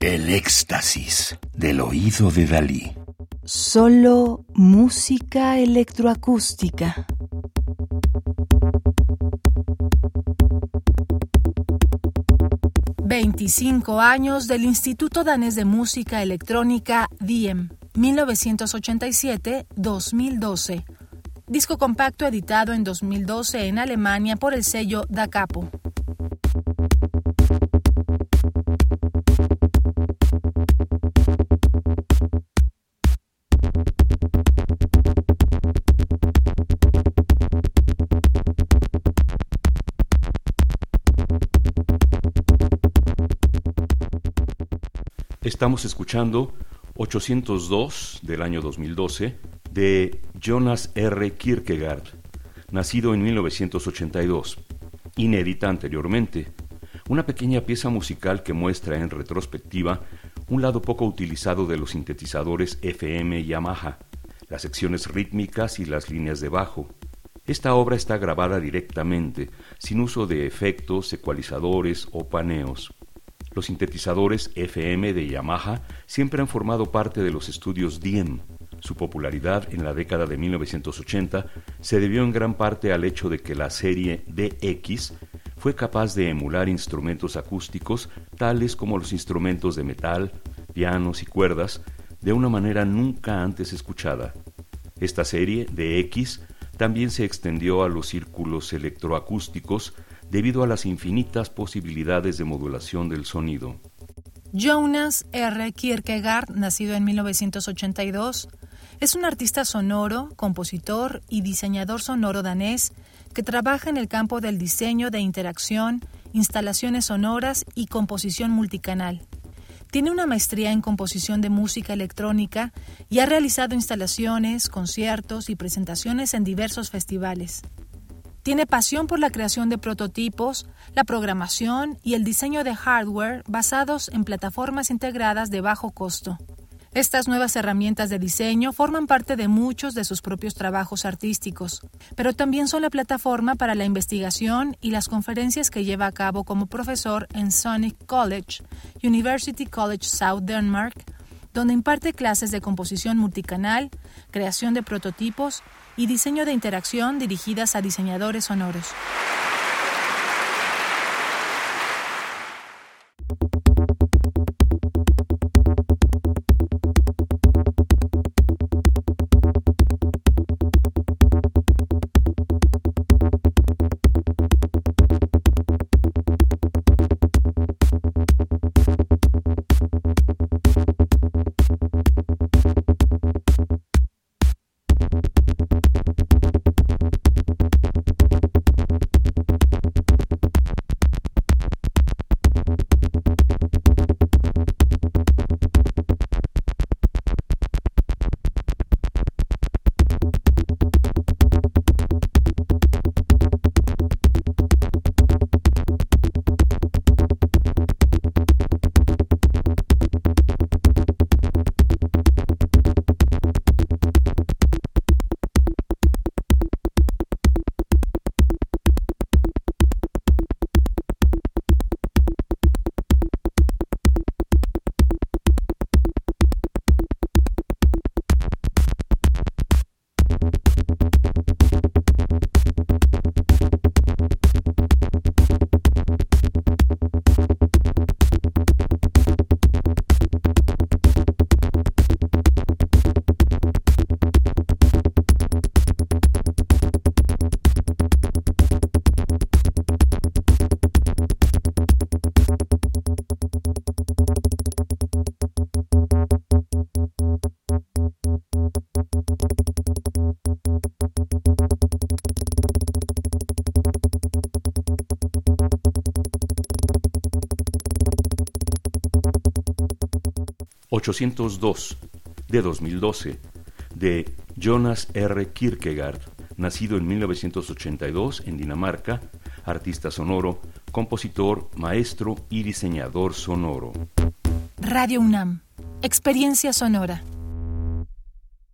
El éxtasis del oído de Dalí. Solo música electroacústica. Veinticinco años del Instituto Danés de Música Electrónica DIEM, 1987-2012. Disco compacto editado en 2012 en Alemania por el sello Da Capo. Estamos escuchando 802 del año 2012 de Jonas R. Kierkegaard, nacido en 1982, inédita anteriormente, una pequeña pieza musical que muestra en retrospectiva un lado poco utilizado de los sintetizadores FM Yamaha, las secciones rítmicas y las líneas de bajo. Esta obra está grabada directamente, sin uso de efectos, ecualizadores o paneos. Los sintetizadores FM de Yamaha siempre han formado parte de los estudios Diem. Su popularidad en la década de 1980 se debió en gran parte al hecho de que la serie DX fue capaz de emular instrumentos acústicos tales como los instrumentos de metal, pianos y cuerdas de una manera nunca antes escuchada. Esta serie DX también se extendió a los círculos electroacústicos debido a las infinitas posibilidades de modulación del sonido. Jonas R. Kierkegaard, nacido en 1982, es un artista sonoro, compositor y diseñador sonoro danés que trabaja en el campo del diseño de interacción, instalaciones sonoras y composición multicanal. Tiene una maestría en composición de música electrónica y ha realizado instalaciones, conciertos y presentaciones en diversos festivales. Tiene pasión por la creación de prototipos, la programación y el diseño de hardware basados en plataformas integradas de bajo costo. Estas nuevas herramientas de diseño forman parte de muchos de sus propios trabajos artísticos, pero también son la plataforma para la investigación y las conferencias que lleva a cabo como profesor en Sonic College, University College South Denmark, donde imparte clases de composición multicanal, creación de prototipos y diseño de interacción dirigidas a diseñadores sonoros. 802 de 2012 de Jonas R. Kierkegaard, nacido en 1982 en Dinamarca, artista sonoro, compositor, maestro y diseñador sonoro. Radio UNAM, experiencia sonora.